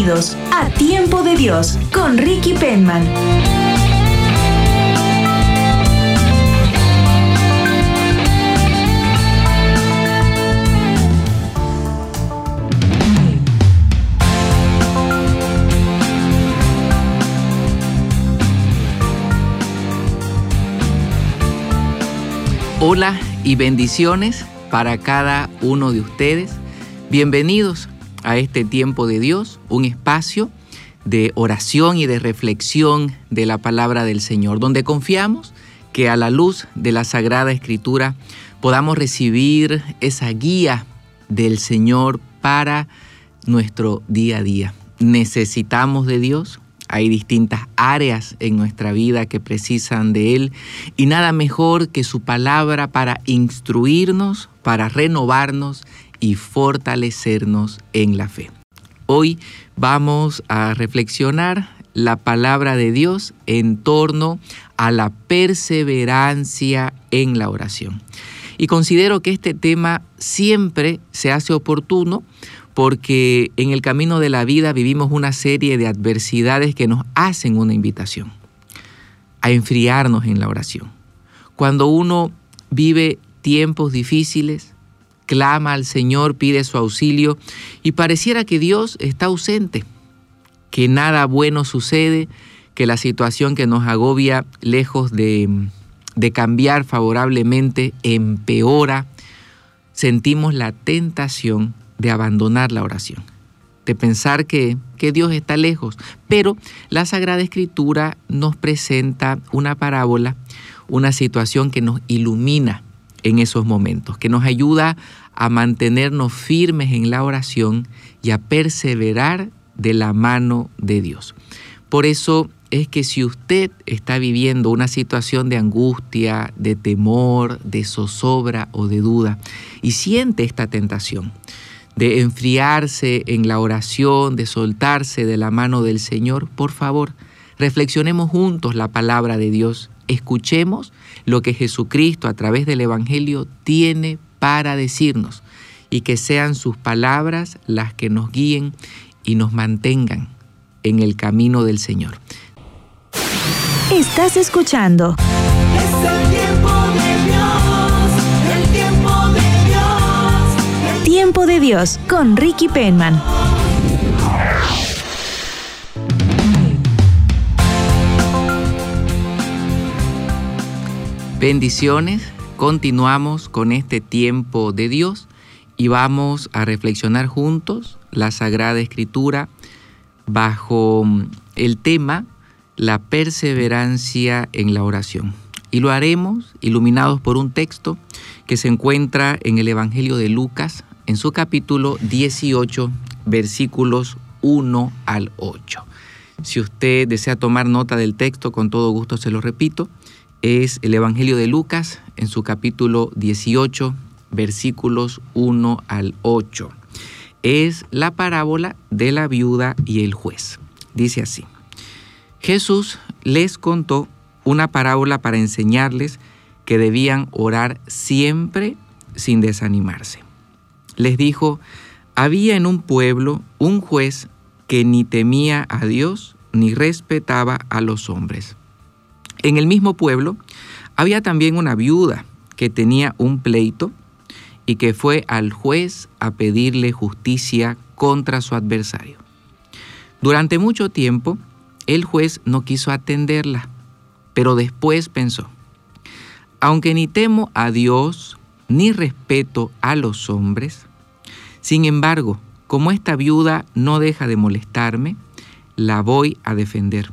Bienvenidos a Tiempo de Dios con Ricky Penman. Hola y bendiciones para cada uno de ustedes. Bienvenidos a este tiempo de Dios, un espacio de oración y de reflexión de la palabra del Señor, donde confiamos que a la luz de la Sagrada Escritura podamos recibir esa guía del Señor para nuestro día a día. Necesitamos de Dios, hay distintas áreas en nuestra vida que precisan de Él y nada mejor que su palabra para instruirnos, para renovarnos y fortalecernos en la fe. Hoy vamos a reflexionar la palabra de Dios en torno a la perseverancia en la oración. Y considero que este tema siempre se hace oportuno porque en el camino de la vida vivimos una serie de adversidades que nos hacen una invitación a enfriarnos en la oración. Cuando uno vive tiempos difíciles, clama al Señor, pide su auxilio y pareciera que Dios está ausente, que nada bueno sucede, que la situación que nos agobia, lejos de, cambiar favorablemente, empeora, sentimos la tentación de abandonar la oración, de pensar que, que, Dios está lejos. Pero la Sagrada Escritura nos presenta una parábola, una situación que nos ilumina en esos momentos, que nos ayuda a mantenernos firmes en la oración y a perseverar de la mano de Dios. Por eso es que si usted está viviendo una situación de angustia, de temor, de zozobra o de duda y siente esta tentación, de enfriarse en la oración, de soltarse de la mano del Señor, por favor, reflexionemos juntos la palabra de Dios, escuchemos lo que Jesucristo a través del Evangelio tiene para decirnos y que sean sus palabras las que nos guíen y nos mantengan en el camino del Señor. Estás escuchando Es el tiempo de Dios, el tiempo de Dios. el Tiempo de Dios con Ricky Penman. Bendiciones, continuamos con este tiempo de Dios y vamos a reflexionar juntos la Sagrada Escritura bajo el tema la perseverancia en la oración. Y lo haremos iluminados por un texto que se encuentra en el Evangelio de Lucas, en su capítulo 18, versículos 1 al 8. Si usted desea tomar nota del texto, con todo gusto se lo repito. Es el Evangelio de Lucas, en su capítulo 18, versículos 1 al 8. Es la parábola de la viuda y el juez. Dice así. Jesús les contó una parábola para enseñarles que debían orar siempre sin desanimarse. Les dijo, había en un pueblo un juez que ni temía a Dios ni respetaba a los hombres. En el mismo pueblo había también una viuda que tenía un pleito y que fue al juez a pedirle justicia contra su adversario. Durante mucho tiempo, el juez no quiso atenderla, pero después pensó, aunque ni temo a Dios ni respeto a los hombres, sin embargo, como esta viuda no deja de molestarme, la voy a defender,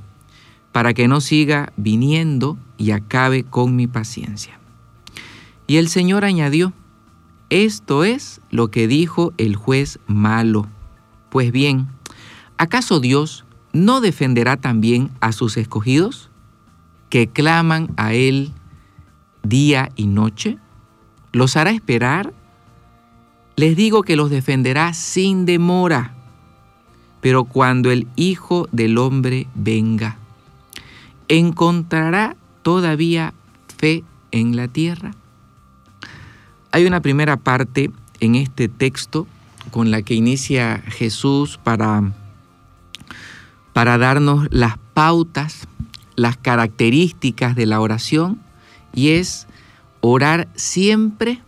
para que no siga viniendo y acabe con mi paciencia. Y el Señor añadió, esto es lo que dijo el juez malo. Pues bien, ¿Acaso Dios no defenderá también a sus escogidos que claman a Él día y noche? ¿Los hará esperar? Les digo que los defenderá sin demora. Pero cuando el Hijo del Hombre venga, ¿encontrará todavía fe en la tierra? Hay una primera parte en este texto con la que inicia Jesús para, para darnos las pautas, las características de la oración y es orar siempre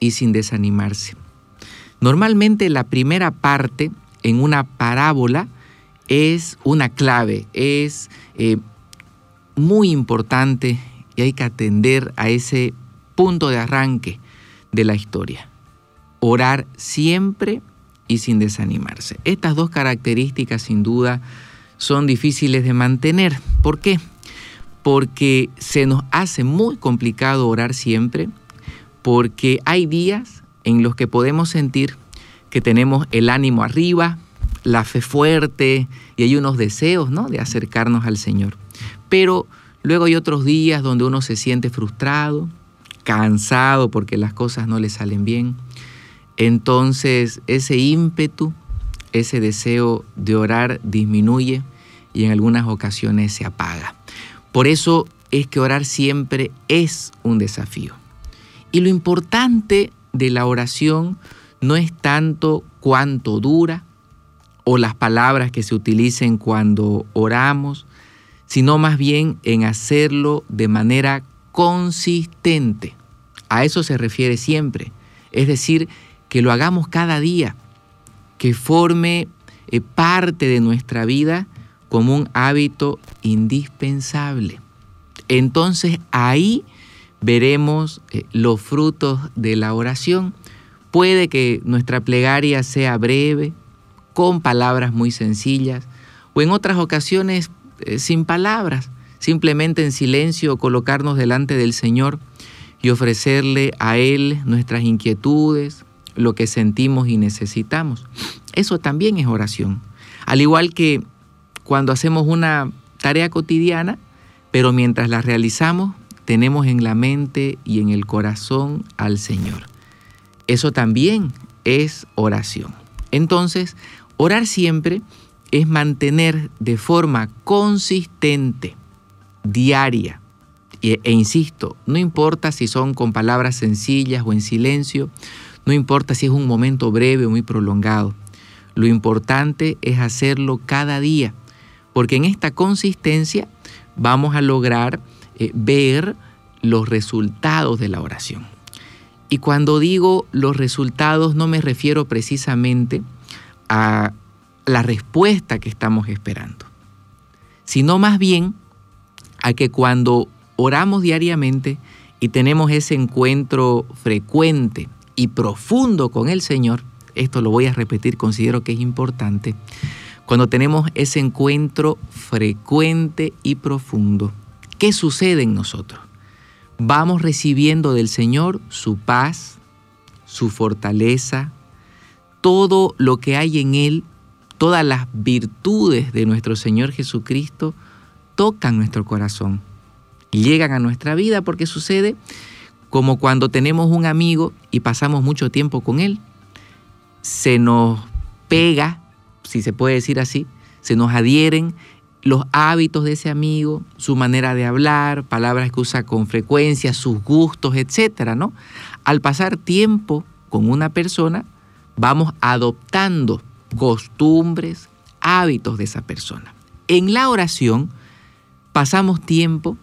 y sin desanimarse. Normalmente la primera parte en una parábola es una clave, es eh, muy importante y hay que atender a ese punto de arranque de la historia. Orar siempre y sin desanimarse. Estas dos características sin duda son difíciles de mantener. ¿Por qué? Porque se nos hace muy complicado orar siempre, porque hay días en los que podemos sentir que tenemos el ánimo arriba, la fe fuerte y hay unos deseos ¿no? de acercarnos al Señor. Pero luego hay otros días donde uno se siente frustrado, cansado porque las cosas no le salen bien. Entonces ese ímpetu, ese deseo de orar disminuye y en algunas ocasiones se apaga. Por eso es que orar siempre es un desafío. Y lo importante de la oración no es tanto cuánto dura o las palabras que se utilicen cuando oramos, sino más bien en hacerlo de manera consistente. A eso se refiere siempre. Es decir, que lo hagamos cada día, que forme eh, parte de nuestra vida como un hábito indispensable. Entonces ahí veremos eh, los frutos de la oración. Puede que nuestra plegaria sea breve, con palabras muy sencillas, o en otras ocasiones eh, sin palabras, simplemente en silencio colocarnos delante del Señor y ofrecerle a Él nuestras inquietudes, lo que sentimos y necesitamos. Eso también es oración. Al igual que cuando hacemos una tarea cotidiana, pero mientras la realizamos, tenemos en la mente y en el corazón al Señor. Eso también es oración. Entonces, orar siempre es mantener de forma consistente, diaria, e, insisto, no importa si son con palabras sencillas o en silencio, no importa si es un momento breve o muy prolongado, lo importante es hacerlo cada día, porque en esta consistencia vamos a lograr eh, ver los resultados de la oración. Y cuando digo los resultados no me refiero precisamente a la respuesta que estamos esperando, sino más bien a que cuando oramos diariamente y tenemos ese encuentro frecuente y profundo con el Señor, esto lo voy a repetir, considero que es importante, cuando tenemos ese encuentro frecuente y profundo, ¿qué sucede en nosotros? Vamos recibiendo del Señor su paz, su fortaleza, todo lo que hay en Él, todas las virtudes de nuestro Señor Jesucristo tocan nuestro corazón llegan a nuestra vida porque sucede como cuando tenemos un amigo y pasamos mucho tiempo con él. Se nos pega, si se puede decir así, se nos adhieren los hábitos de ese amigo, su manera de hablar, palabras que usa con frecuencia, sus gustos, etcétera, ¿no? Al pasar tiempo con una persona, vamos adoptando costumbres, hábitos de esa persona. En la oración pasamos tiempo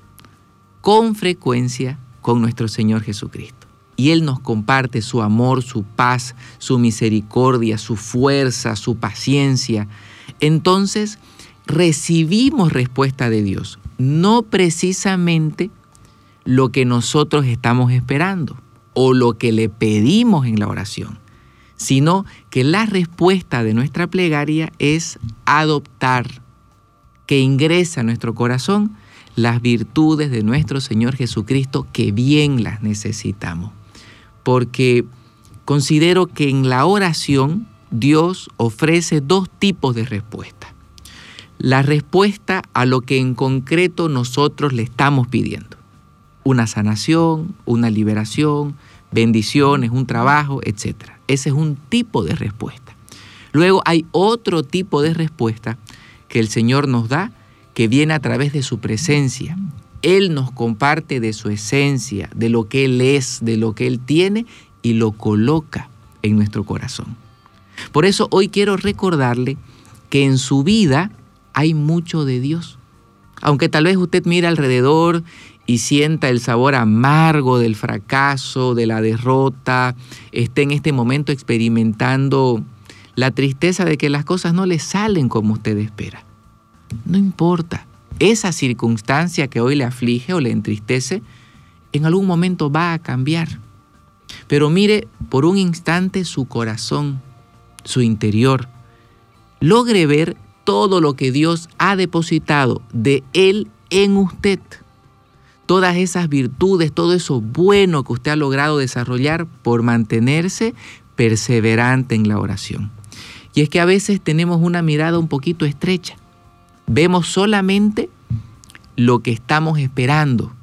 con frecuencia con nuestro Señor Jesucristo. Y Él nos comparte su amor, su paz, su misericordia, su fuerza, su paciencia. Entonces recibimos respuesta de Dios, no precisamente lo que nosotros estamos esperando o lo que le pedimos en la oración, sino que la respuesta de nuestra plegaria es adoptar, que ingresa a nuestro corazón las virtudes de nuestro Señor Jesucristo que bien las necesitamos. Porque considero que en la oración Dios ofrece dos tipos de respuesta. La respuesta a lo que en concreto nosotros le estamos pidiendo. Una sanación, una liberación, bendiciones, un trabajo, etc. Ese es un tipo de respuesta. Luego hay otro tipo de respuesta que el Señor nos da que viene a través de su presencia. Él nos comparte de su esencia, de lo que Él es, de lo que Él tiene y lo coloca en nuestro corazón. Por eso hoy quiero recordarle que en su vida hay mucho de Dios. Aunque tal vez usted mire alrededor y sienta el sabor amargo del fracaso, de la derrota, esté en este momento experimentando la tristeza de que las cosas no le salen como usted espera. No importa, esa circunstancia que hoy le aflige o le entristece, en algún momento va a cambiar. Pero mire por un instante su corazón, su interior. Logre ver todo lo que Dios ha depositado de Él en usted. Todas esas virtudes, todo eso bueno que usted ha logrado desarrollar por mantenerse perseverante en la oración. Y es que a veces tenemos una mirada un poquito estrecha. Vemos solamente lo que estamos esperando,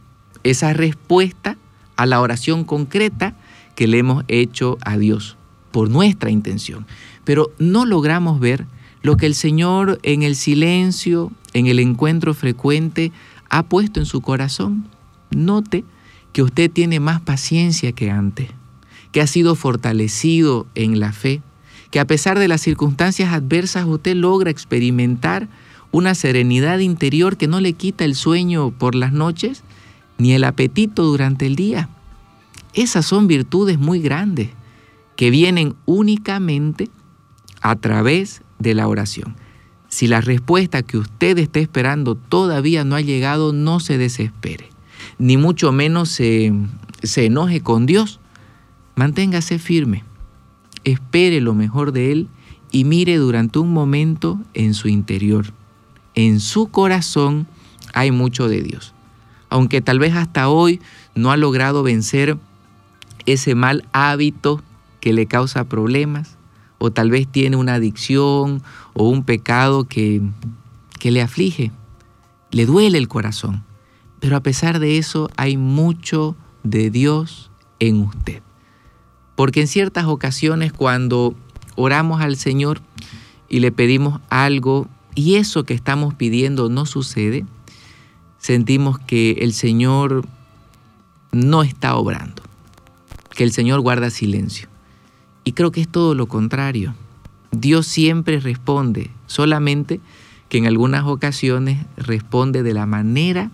esa respuesta a la oración concreta que le hemos hecho a Dios por nuestra intención. Pero no logramos ver lo que el Señor en el silencio, en el encuentro frecuente, ha puesto en su corazón. Note que usted tiene más paciencia que antes, que ha sido fortalecido en la fe, que a pesar de las circunstancias adversas usted logra experimentar una serenidad interior que no le quita el sueño por las noches ni el apetito durante el día. Esas son virtudes muy grandes que vienen únicamente a través de la oración. Si la respuesta que usted está esperando todavía no ha llegado, no se desespere, ni mucho menos se, se enoje con Dios. Manténgase firme, espere lo mejor de Él y mire durante un momento en su interior en su corazón hay mucho de Dios. Aunque tal vez hasta hoy no ha logrado vencer ese mal hábito que le causa problemas, o tal vez tiene una adicción o un pecado que, que le aflige, le duele el corazón. Pero a pesar de eso hay mucho de Dios en usted. Porque en ciertas ocasiones cuando oramos al Señor y le pedimos algo y eso que estamos pidiendo no sucede, sentimos que el Señor no está obrando, que el Señor guarda silencio. Y creo que es todo lo contrario. Dios siempre responde, solamente que en algunas ocasiones responde de la manera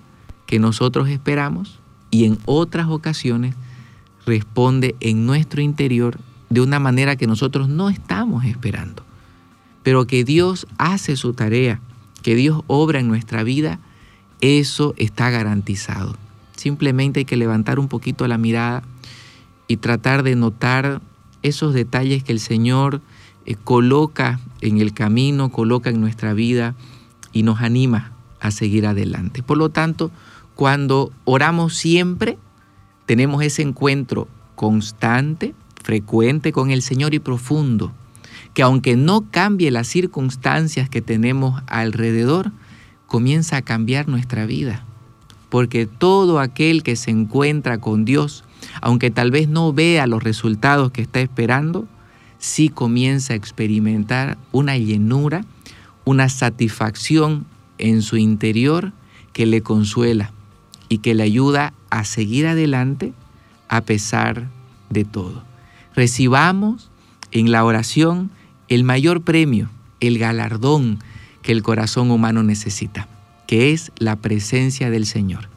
que nosotros esperamos y en otras ocasiones responde en nuestro interior de una manera que nosotros no estamos esperando pero que Dios hace su tarea, que Dios obra en nuestra vida, eso está garantizado. Simplemente hay que levantar un poquito la mirada y tratar de notar esos detalles que el Señor eh, coloca en el camino, coloca en nuestra vida y nos anima a seguir adelante. Por lo tanto, cuando oramos siempre, tenemos ese encuentro constante, frecuente con el Señor y profundo que aunque no cambie las circunstancias que tenemos alrededor, comienza a cambiar nuestra vida. Porque todo aquel que se encuentra con Dios, aunque tal vez no vea los resultados que está esperando, sí comienza a experimentar una llenura, una satisfacción en su interior que le consuela y que le ayuda a seguir adelante a pesar de todo. Recibamos en la oración el mayor premio, el galardón que el corazón humano necesita, que es la presencia del Señor.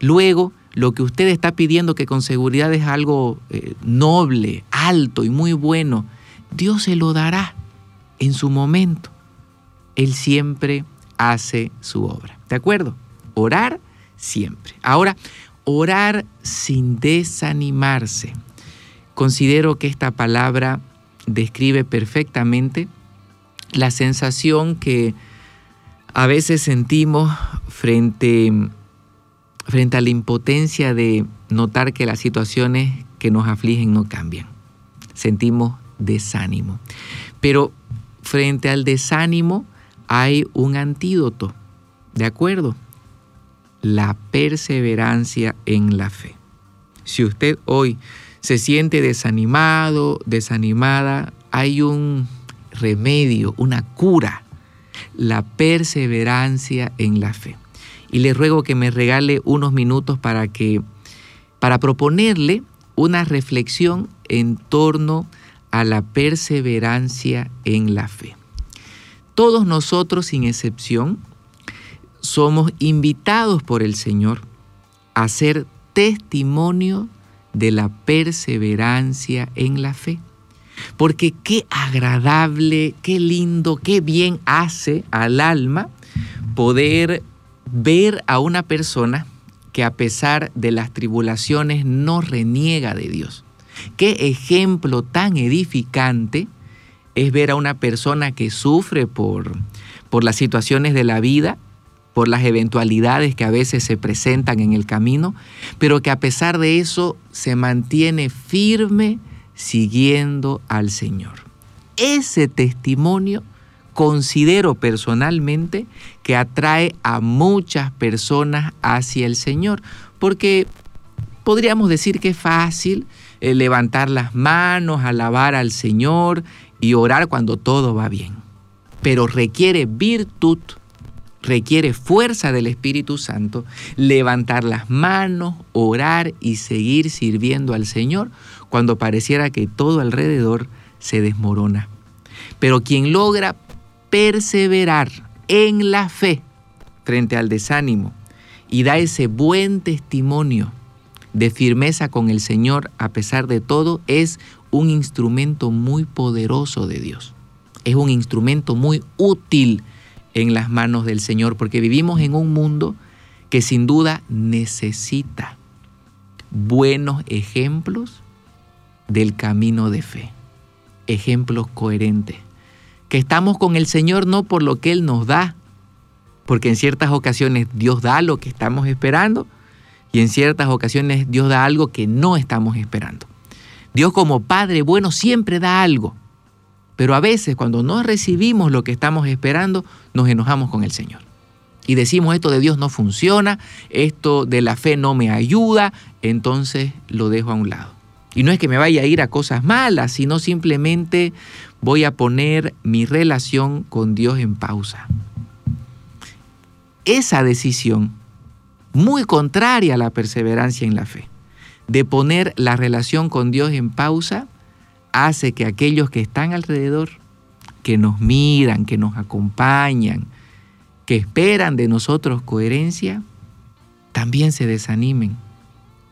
Luego, lo que usted está pidiendo, que con seguridad es algo eh, noble, alto y muy bueno, Dios se lo dará en su momento. Él siempre hace su obra. ¿De acuerdo? Orar siempre. Ahora, orar sin desanimarse. Considero que esta palabra describe perfectamente la sensación que a veces sentimos frente, frente a la impotencia de notar que las situaciones que nos afligen no cambian. Sentimos desánimo. Pero frente al desánimo hay un antídoto, ¿de acuerdo? La perseverancia en la fe. Si usted hoy se siente desanimado, desanimada, hay un remedio, una cura, la perseverancia en la fe. Y le ruego que me regale unos minutos para que para proponerle una reflexión en torno a la perseverancia en la fe. Todos nosotros, sin excepción, somos invitados por el Señor a ser testimonio de la perseverancia en la fe. Porque qué agradable, qué lindo, qué bien hace al alma poder ver a una persona que a pesar de las tribulaciones no reniega de Dios. Qué ejemplo tan edificante es ver a una persona que sufre por, por las situaciones de la vida, por las eventualidades que a veces se presentan en el camino, pero que a pesar de eso se mantiene firme siguiendo al Señor. Ese testimonio considero personalmente que atrae a muchas personas hacia el Señor, porque podríamos decir que es fácil eh, levantar las manos, alabar al Señor y orar cuando todo va bien, pero requiere virtud, requiere fuerza del Espíritu Santo, levantar las manos, orar y seguir sirviendo al Señor cuando pareciera que todo alrededor se desmorona. Pero quien logra perseverar en la fe frente al desánimo y da ese buen testimonio de firmeza con el Señor a pesar de todo, es un instrumento muy poderoso de Dios. Es un instrumento muy útil en las manos del Señor porque vivimos en un mundo que sin duda necesita buenos ejemplos del camino de fe, ejemplos coherentes que estamos con el Señor no por lo que Él nos da, porque en ciertas ocasiones Dios da lo que estamos esperando y en ciertas ocasiones Dios da algo que no estamos esperando. Dios como Padre bueno siempre da algo, pero a veces cuando no recibimos lo que estamos esperando, nos enojamos con el Señor. Y decimos esto de Dios no funciona, esto de la fe no me ayuda, entonces lo dejo a un lado. Y no es que me vaya a ir a cosas malas, sino simplemente voy a poner mi relación con Dios en pausa. Esa decisión, muy contraria a la perseverancia en la fe, de poner la relación con Dios en pausa, hace que aquellos que están alrededor, que nos miran, que nos acompañan, que esperan de nosotros coherencia, también se desanimen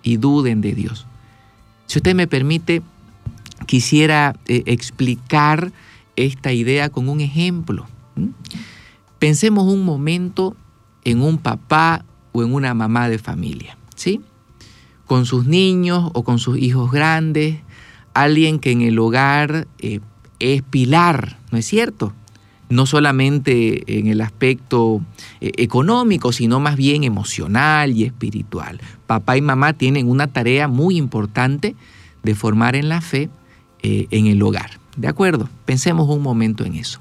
y duden de Dios. Si usted me permite, quisiera eh, explicar esta idea con un ejemplo. Pensemos un momento en un papá o en una mamá de familia, ¿sí? Con sus niños o con sus hijos grandes, alguien que en el hogar eh, es pilar, ¿no es cierto? No solamente en el aspecto eh, económico, sino más bien emocional y espiritual. Papá y mamá tienen una tarea muy importante de formar en la fe eh, en el hogar. ¿De acuerdo? Pensemos un momento en eso.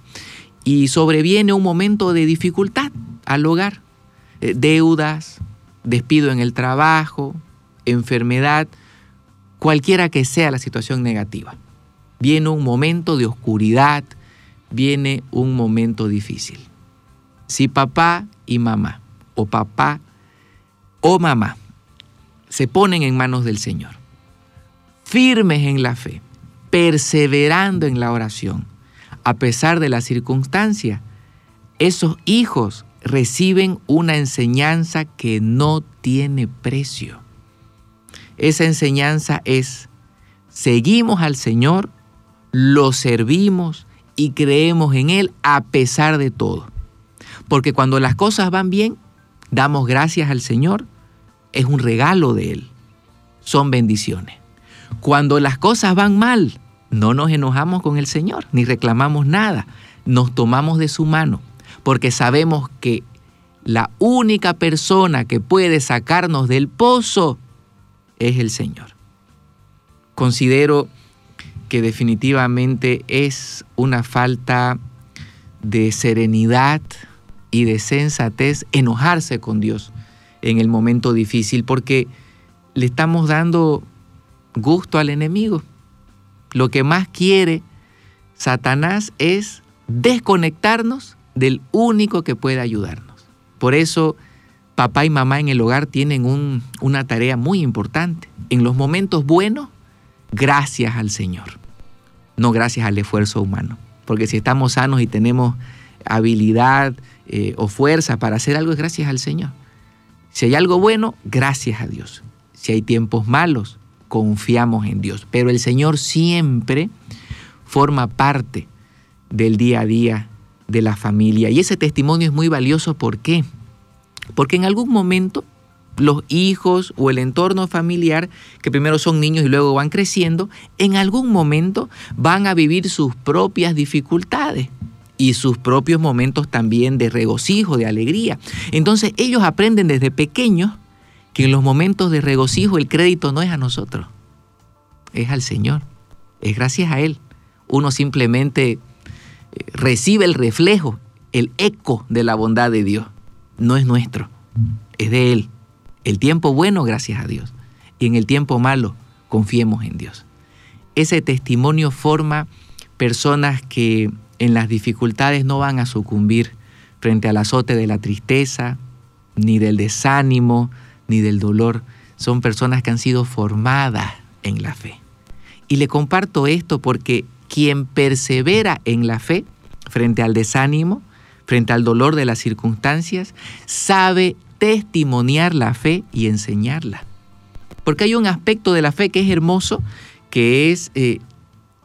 Y sobreviene un momento de dificultad al hogar. Eh, deudas, despido en el trabajo, enfermedad, cualquiera que sea la situación negativa. Viene un momento de oscuridad, viene un momento difícil. Si papá y mamá, o papá o mamá, se ponen en manos del Señor, firmes en la fe, perseverando en la oración, a pesar de la circunstancia, esos hijos reciben una enseñanza que no tiene precio. Esa enseñanza es, seguimos al Señor, lo servimos y creemos en Él a pesar de todo. Porque cuando las cosas van bien, damos gracias al Señor, es un regalo de Él, son bendiciones. Cuando las cosas van mal, no nos enojamos con el Señor, ni reclamamos nada, nos tomamos de su mano, porque sabemos que la única persona que puede sacarnos del pozo es el Señor. Considero que definitivamente es una falta de serenidad y de sensatez enojarse con Dios en el momento difícil porque le estamos dando gusto al enemigo. Lo que más quiere Satanás es desconectarnos del único que puede ayudarnos. Por eso papá y mamá en el hogar tienen un- una tarea muy importante. En los momentos buenos, gracias al Señor, no gracias al esfuerzo humano. Porque si estamos sanos y tenemos habilidad eh, o fuerza para hacer algo, es gracias al Señor. Si hay algo bueno, gracias a Dios. Si hay tiempos malos, confiamos en Dios. Pero el Señor siempre forma parte del día a día de la familia. Y ese testimonio es muy valioso. ¿Por qué? Porque en algún momento los hijos o el entorno familiar, que primero son niños y luego van creciendo, en algún momento van a vivir sus propias dificultades y sus propios momentos también de regocijo, de alegría. Entonces ellos aprenden desde pequeños que en los momentos de regocijo el crédito no es a nosotros, es al Señor, es gracias a Él. Uno simplemente eh, recibe el reflejo, el eco de la bondad de Dios. No es nuestro, es de Él. El tiempo bueno, gracias a Dios. Y en el tiempo malo, confiemos en Dios. Ese testimonio forma personas que en las dificultades no van a sucumbir frente al azote de la tristeza, ni del desánimo, ni del dolor. Son personas que han sido formadas en la fe. Y le comparto esto porque quien persevera en la fe frente al desánimo, frente al dolor de las circunstancias, sabe testimoniar la fe y enseñarla. Porque hay un aspecto de la fe que es hermoso, que es eh,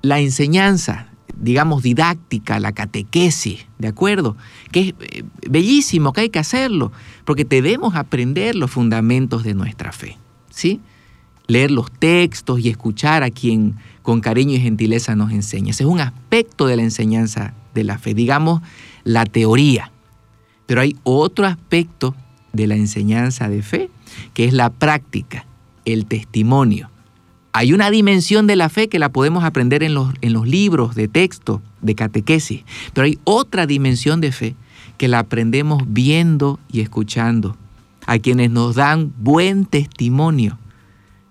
la enseñanza, digamos, didáctica, la catequesis, ¿de acuerdo? Que es eh, bellísimo, que hay que hacerlo, porque debemos aprender los fundamentos de nuestra fe, ¿sí? Leer los textos y escuchar a quien con cariño y gentileza nos enseña. Ese es un aspecto de la enseñanza de la fe, digamos, la teoría. Pero hay otro aspecto de la enseñanza de fe, que es la práctica, el testimonio. Hay una dimensión de la fe que la podemos aprender en los, en los libros de texto, de catequesis, pero hay otra dimensión de fe que la aprendemos viendo y escuchando a quienes nos dan buen testimonio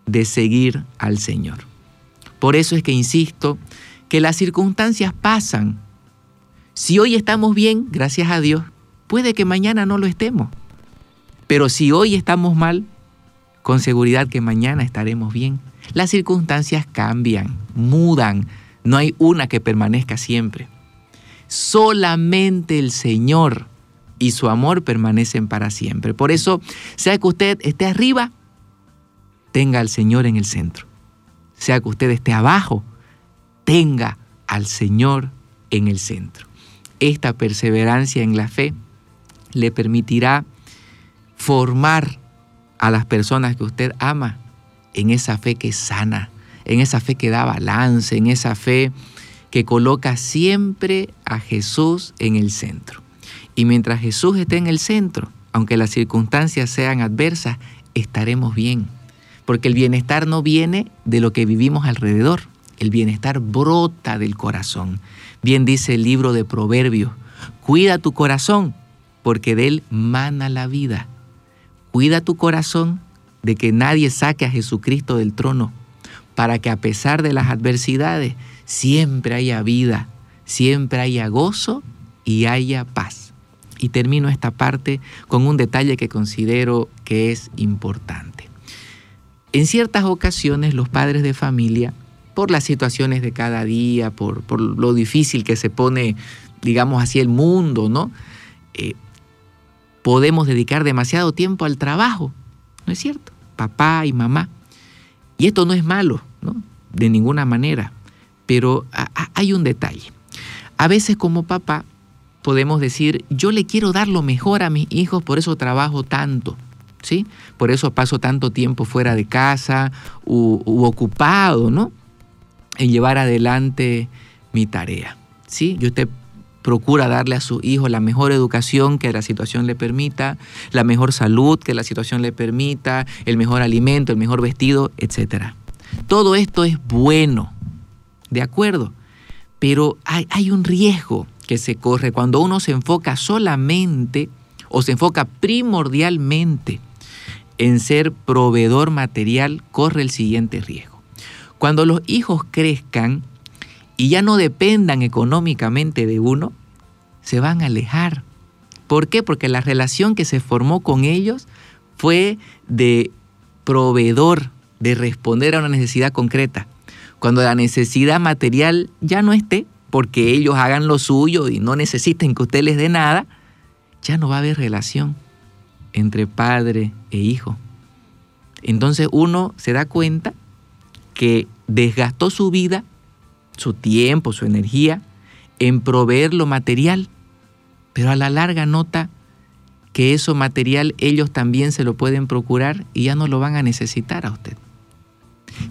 de seguir al Señor. Por eso es que insisto que las circunstancias pasan. Si hoy estamos bien, gracias a Dios, puede que mañana no lo estemos. Pero si hoy estamos mal, con seguridad que mañana estaremos bien. Las circunstancias cambian, mudan, no hay una que permanezca siempre. Solamente el Señor y su amor permanecen para siempre. Por eso, sea que usted esté arriba, tenga al Señor en el centro. Sea que usted esté abajo, tenga al Señor en el centro. Esta perseverancia en la fe le permitirá formar a las personas que usted ama en esa fe que sana, en esa fe que da balance, en esa fe que coloca siempre a Jesús en el centro. Y mientras Jesús esté en el centro, aunque las circunstancias sean adversas, estaremos bien. Porque el bienestar no viene de lo que vivimos alrededor, el bienestar brota del corazón. Bien dice el libro de Proverbios, cuida tu corazón, porque de él mana la vida. Cuida tu corazón de que nadie saque a Jesucristo del trono, para que a pesar de las adversidades siempre haya vida, siempre haya gozo y haya paz. Y termino esta parte con un detalle que considero que es importante. En ciertas ocasiones los padres de familia, por las situaciones de cada día, por, por lo difícil que se pone, digamos así, el mundo, ¿no? Eh, podemos dedicar demasiado tiempo al trabajo, ¿no es cierto? Papá y mamá. Y esto no es malo, ¿no? De ninguna manera. Pero hay un detalle. A veces como papá podemos decir, yo le quiero dar lo mejor a mis hijos, por eso trabajo tanto, ¿sí? Por eso paso tanto tiempo fuera de casa u, ocupado, ¿no? En llevar adelante mi tarea, ¿sí? Y usted procura darle a su hijo la mejor educación que la situación le permita, la mejor salud que la situación le permita, el mejor alimento, el mejor vestido, etc. Todo esto es bueno, de acuerdo, pero hay, hay un riesgo que se corre cuando uno se enfoca solamente o se enfoca primordialmente en ser proveedor material, corre el siguiente riesgo. Cuando los hijos crezcan y ya no dependan económicamente de uno, se van a alejar. ¿Por qué? Porque la relación que se formó con ellos fue de proveedor, de responder a una necesidad concreta. Cuando la necesidad material ya no esté, porque ellos hagan lo suyo y no necesiten que usted les dé nada, ya no va a haber relación entre padre e hijo. Entonces uno se da cuenta que desgastó su vida, su tiempo, su energía en proveer lo material, pero a la larga nota que eso material ellos también se lo pueden procurar y ya no lo van a necesitar a usted.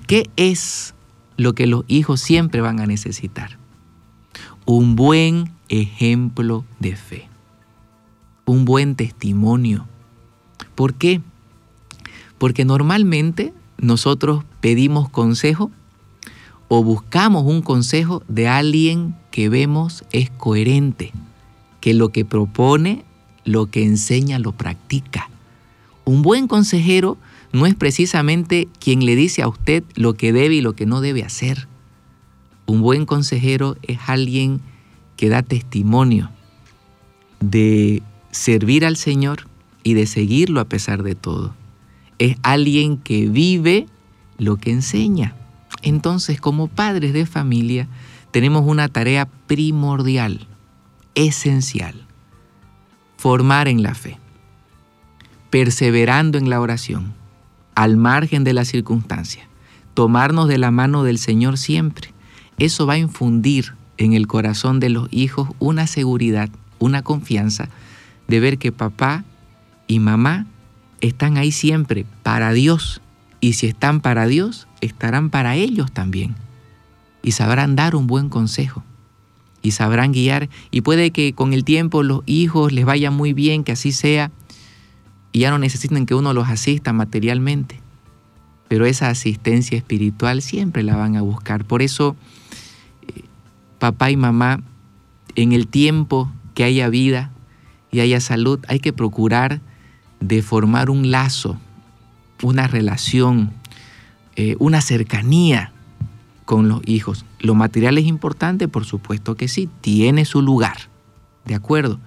¿Qué es lo que los hijos siempre van a necesitar? Un buen ejemplo de fe, un buen testimonio. ¿Por qué? Porque normalmente nosotros pedimos consejo o buscamos un consejo de alguien que vemos es coherente, que lo que propone lo que enseña lo practica. Un buen consejero no es precisamente quien le dice a usted lo que debe y lo que no debe hacer. Un buen consejero es alguien que da testimonio de servir al Señor y de seguirlo a pesar de todo. Es alguien que vive lo que enseña. Entonces, como padres de familia, tenemos una tarea primordial, esencial formar en la fe, perseverando en la oración, al margen de las circunstancias, tomarnos de la mano del Señor siempre. Eso va a infundir en el corazón de los hijos una seguridad, una confianza de ver que papá y mamá están ahí siempre para Dios. Y si están para Dios, estarán para ellos también. Y sabrán dar un buen consejo y sabrán guiar. Y puede que con el tiempo los hijos les vaya muy bien, que así sea, y ya no necesiten que uno los asista materialmente. Pero esa asistencia espiritual siempre la van a buscar. Por eso, eh, papá y mamá, en el tiempo que haya vida y haya salud, hay que procurar de formar un lazo, una relación, eh, una cercanía con los hijos. ¿Lo material es importante? Por supuesto que sí, tiene su lugar, ¿de acuerdo?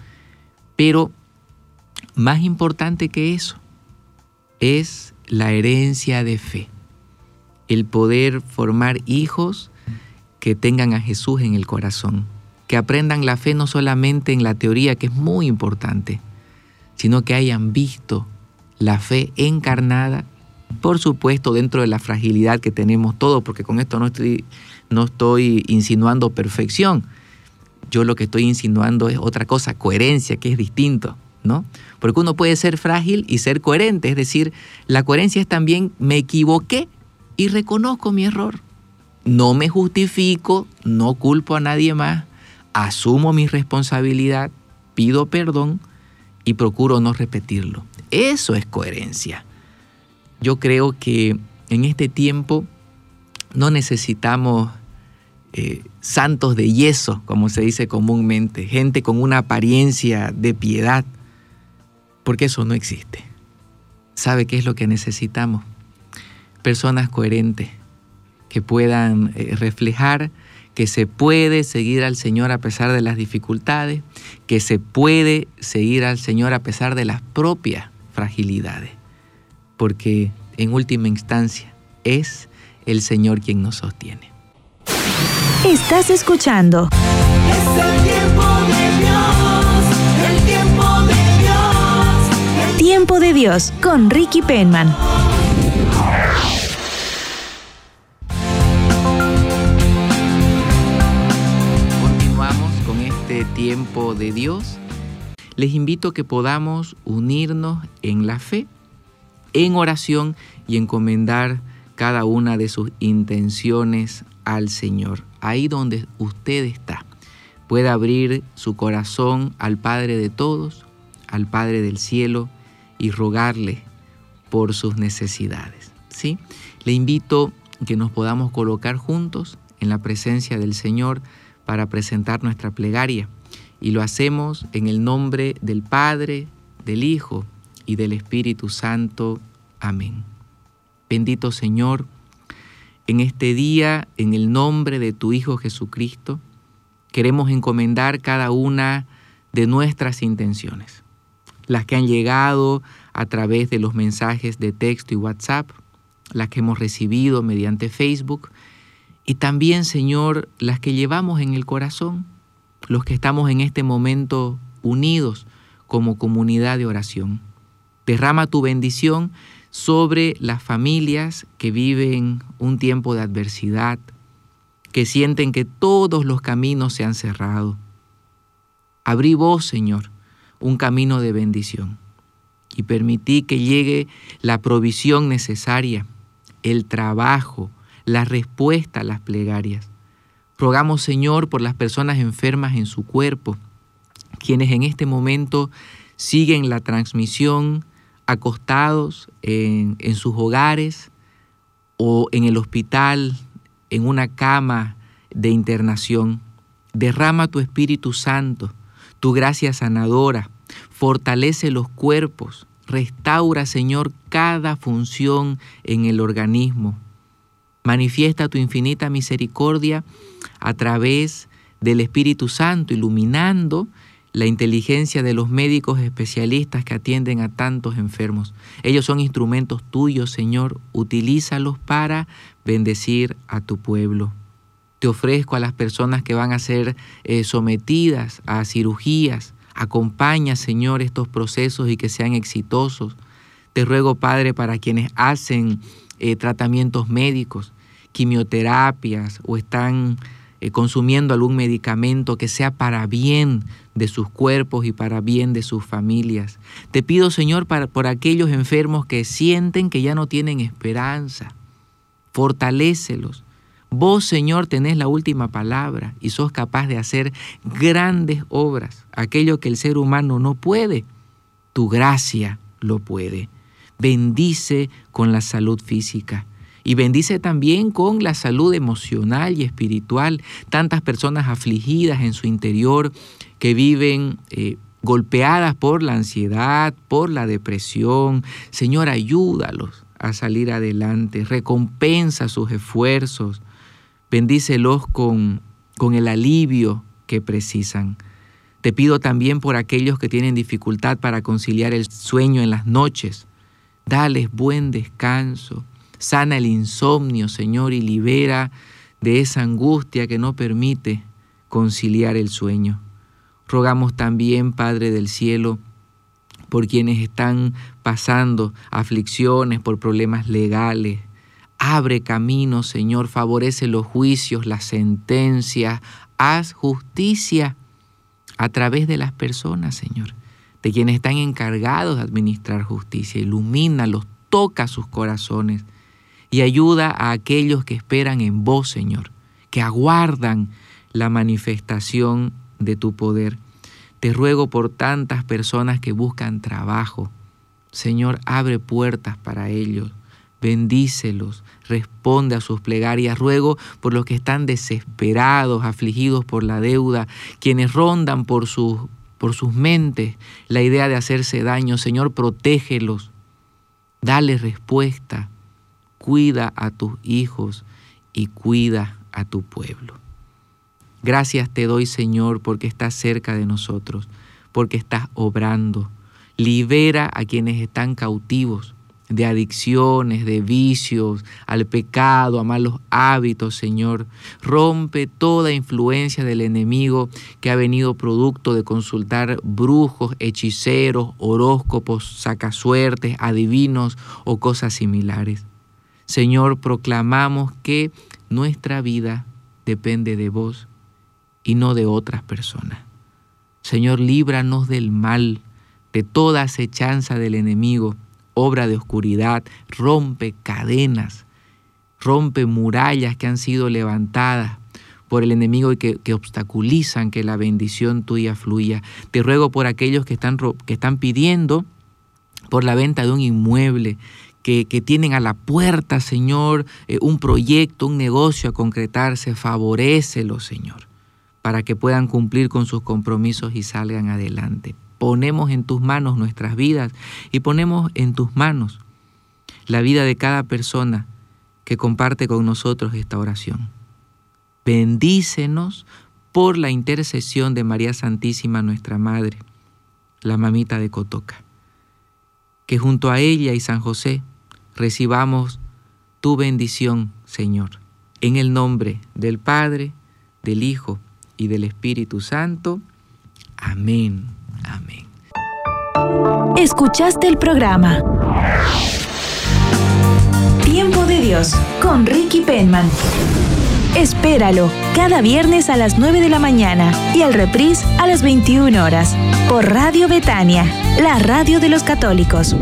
Pero más importante que eso es la herencia de fe, el poder formar hijos que tengan a Jesús en el corazón, que aprendan la fe no solamente en la teoría, que es muy importante, sino que hayan visto la fe encarnada por supuesto, dentro de la fragilidad que tenemos todos, porque con esto no estoy, no estoy insinuando perfección. Yo lo que estoy insinuando es otra cosa, coherencia, que es distinto, ¿no? Porque uno puede ser frágil y ser coherente, es decir, la coherencia es también me equivoqué y reconozco mi error. No me justifico, no culpo a nadie más, asumo mi responsabilidad, pido perdón y procuro no repetirlo. Eso es coherencia. Yo creo que en este tiempo no necesitamos eh, santos de yeso, como se dice comúnmente, gente con una apariencia de piedad, porque eso no existe. ¿Sabe qué es lo que necesitamos? Personas coherentes que puedan eh, reflejar que se puede seguir al Señor a pesar de las dificultades, que se puede seguir al Señor a pesar de las propias fragilidades porque en última instancia es el Señor quien nos sostiene. Estás escuchando. Es el tiempo de Dios, el tiempo de Dios. el Tiempo de Dios con Ricky Penman. Continuamos con este tiempo de Dios. Les invito a que podamos unirnos en la fe, en oración y encomendar cada una de sus intenciones al Señor. Ahí donde usted está, puede abrir su corazón al Padre de todos, al Padre del cielo y rogarle por sus necesidades. ¿sí? Le invito que nos podamos colocar juntos en la presencia del Señor para presentar nuestra plegaria. Y lo hacemos en el nombre del Padre, del Hijo y del Espíritu Santo. Amén. Bendito Señor, en este día, en el nombre de tu Hijo Jesucristo, queremos encomendar cada una de nuestras intenciones, las que han llegado a través de los mensajes de texto y WhatsApp, las que hemos recibido mediante Facebook y también, Señor, las que llevamos en el corazón, los que estamos en este momento unidos como comunidad de oración. Derrama tu bendición sobre las familias que viven un tiempo de adversidad, que sienten que todos los caminos se han cerrado. Abrí vos, Señor, un camino de bendición y permití que llegue la provisión necesaria, el trabajo, la respuesta a las plegarias. Rogamos, Señor, por las personas enfermas en su cuerpo, quienes en este momento siguen la transmisión acostados en, en sus hogares o en el hospital, en una cama de internación. Derrama tu Espíritu Santo, tu gracia sanadora, fortalece los cuerpos, restaura, Señor, cada función en el organismo. Manifiesta tu infinita misericordia a través del Espíritu Santo, iluminando la inteligencia de los médicos especialistas que atienden a tantos enfermos. Ellos son instrumentos tuyos, Señor. Utilízalos para bendecir a tu pueblo. Te ofrezco a las personas que van a ser eh, sometidas a cirugías. Acompaña, Señor, estos procesos y que sean exitosos. Te ruego, Padre, para quienes hacen eh, tratamientos médicos, quimioterapias o están eh, consumiendo algún medicamento que sea para bien de sus cuerpos y para bien de sus familias. Te pido, Señor, para, por aquellos enfermos que sienten que ya no tienen esperanza. Fortalécelos. Vos, Señor, tenés la última palabra y sos capaz de hacer grandes obras, aquello que el ser humano no puede. Tu gracia lo puede. Bendice con la salud física y bendice también con la salud emocional y espiritual. Tantas personas afligidas en su interior que viven eh, golpeadas por la ansiedad, por la depresión. Señor, ayúdalos a salir adelante, recompensa sus esfuerzos, bendícelos con, con el alivio que precisan. Te pido también por aquellos que tienen dificultad para conciliar el sueño en las noches. Dales buen descanso. Sana el insomnio, Señor, y libera de esa angustia que no permite conciliar el sueño. Rogamos también, Padre del Cielo, por quienes están pasando aflicciones, por problemas legales. Abre camino, Señor, favorece los juicios, las sentencias, haz justicia a través de las personas, Señor, de quienes están encargados de administrar justicia. Ilumínalos, toca sus corazones y ayuda a aquellos que esperan en vos, Señor, que aguardan la manifestación de tu poder. Te ruego por tantas personas que buscan trabajo. Señor, abre puertas para ellos. Bendícelos, responde a sus plegarias. Ruego por los que están desesperados, afligidos por la deuda, quienes rondan por sus, por sus mentes la idea de hacerse daño. Señor, protégelos. Dale respuesta cuida a tus hijos y cuida a tu pueblo. Gracias te doy, Señor, porque estás cerca de nosotros, porque estás obrando. Libera a quienes están cautivos de adicciones, de vicios, al pecado, a malos hábitos, Señor. Rompe toda influencia del enemigo que ha venido producto de consultar brujos, hechiceros, horóscopos, sacasuertes, adivinos o cosas similares. Señor, proclamamos que nuestra vida depende de vos y no de otras personas. Señor, líbranos del mal, de toda acechanza del enemigo, obra de oscuridad, rompe cadenas, rompe murallas que han sido levantadas por el enemigo y que, obstaculizan que la bendición tuya fluya. Te ruego por aquellos que están, que están pidiendo por la venta de un inmueble, que, tienen a la puerta, Señor, eh, un proyecto, un negocio a concretarse, favorécelo, Señor, para que puedan cumplir con sus compromisos y salgan adelante. Ponemos en tus manos nuestras vidas y ponemos en tus manos la vida de cada persona que comparte con nosotros esta oración. Bendícenos por la intercesión de María Santísima, nuestra Madre, la mamita de Cotoca. Que junto a ella y San José recibamos tu bendición, Señor, en el nombre del Padre, del Hijo y del Espíritu Santo. Amén. Amén. Escuchaste el programa Tiempo de Dios con Ricky Penman. Espéralo cada viernes a las 9 de la mañana y al reprise a las 21 horas por Radio Betania, la radio de los católicos.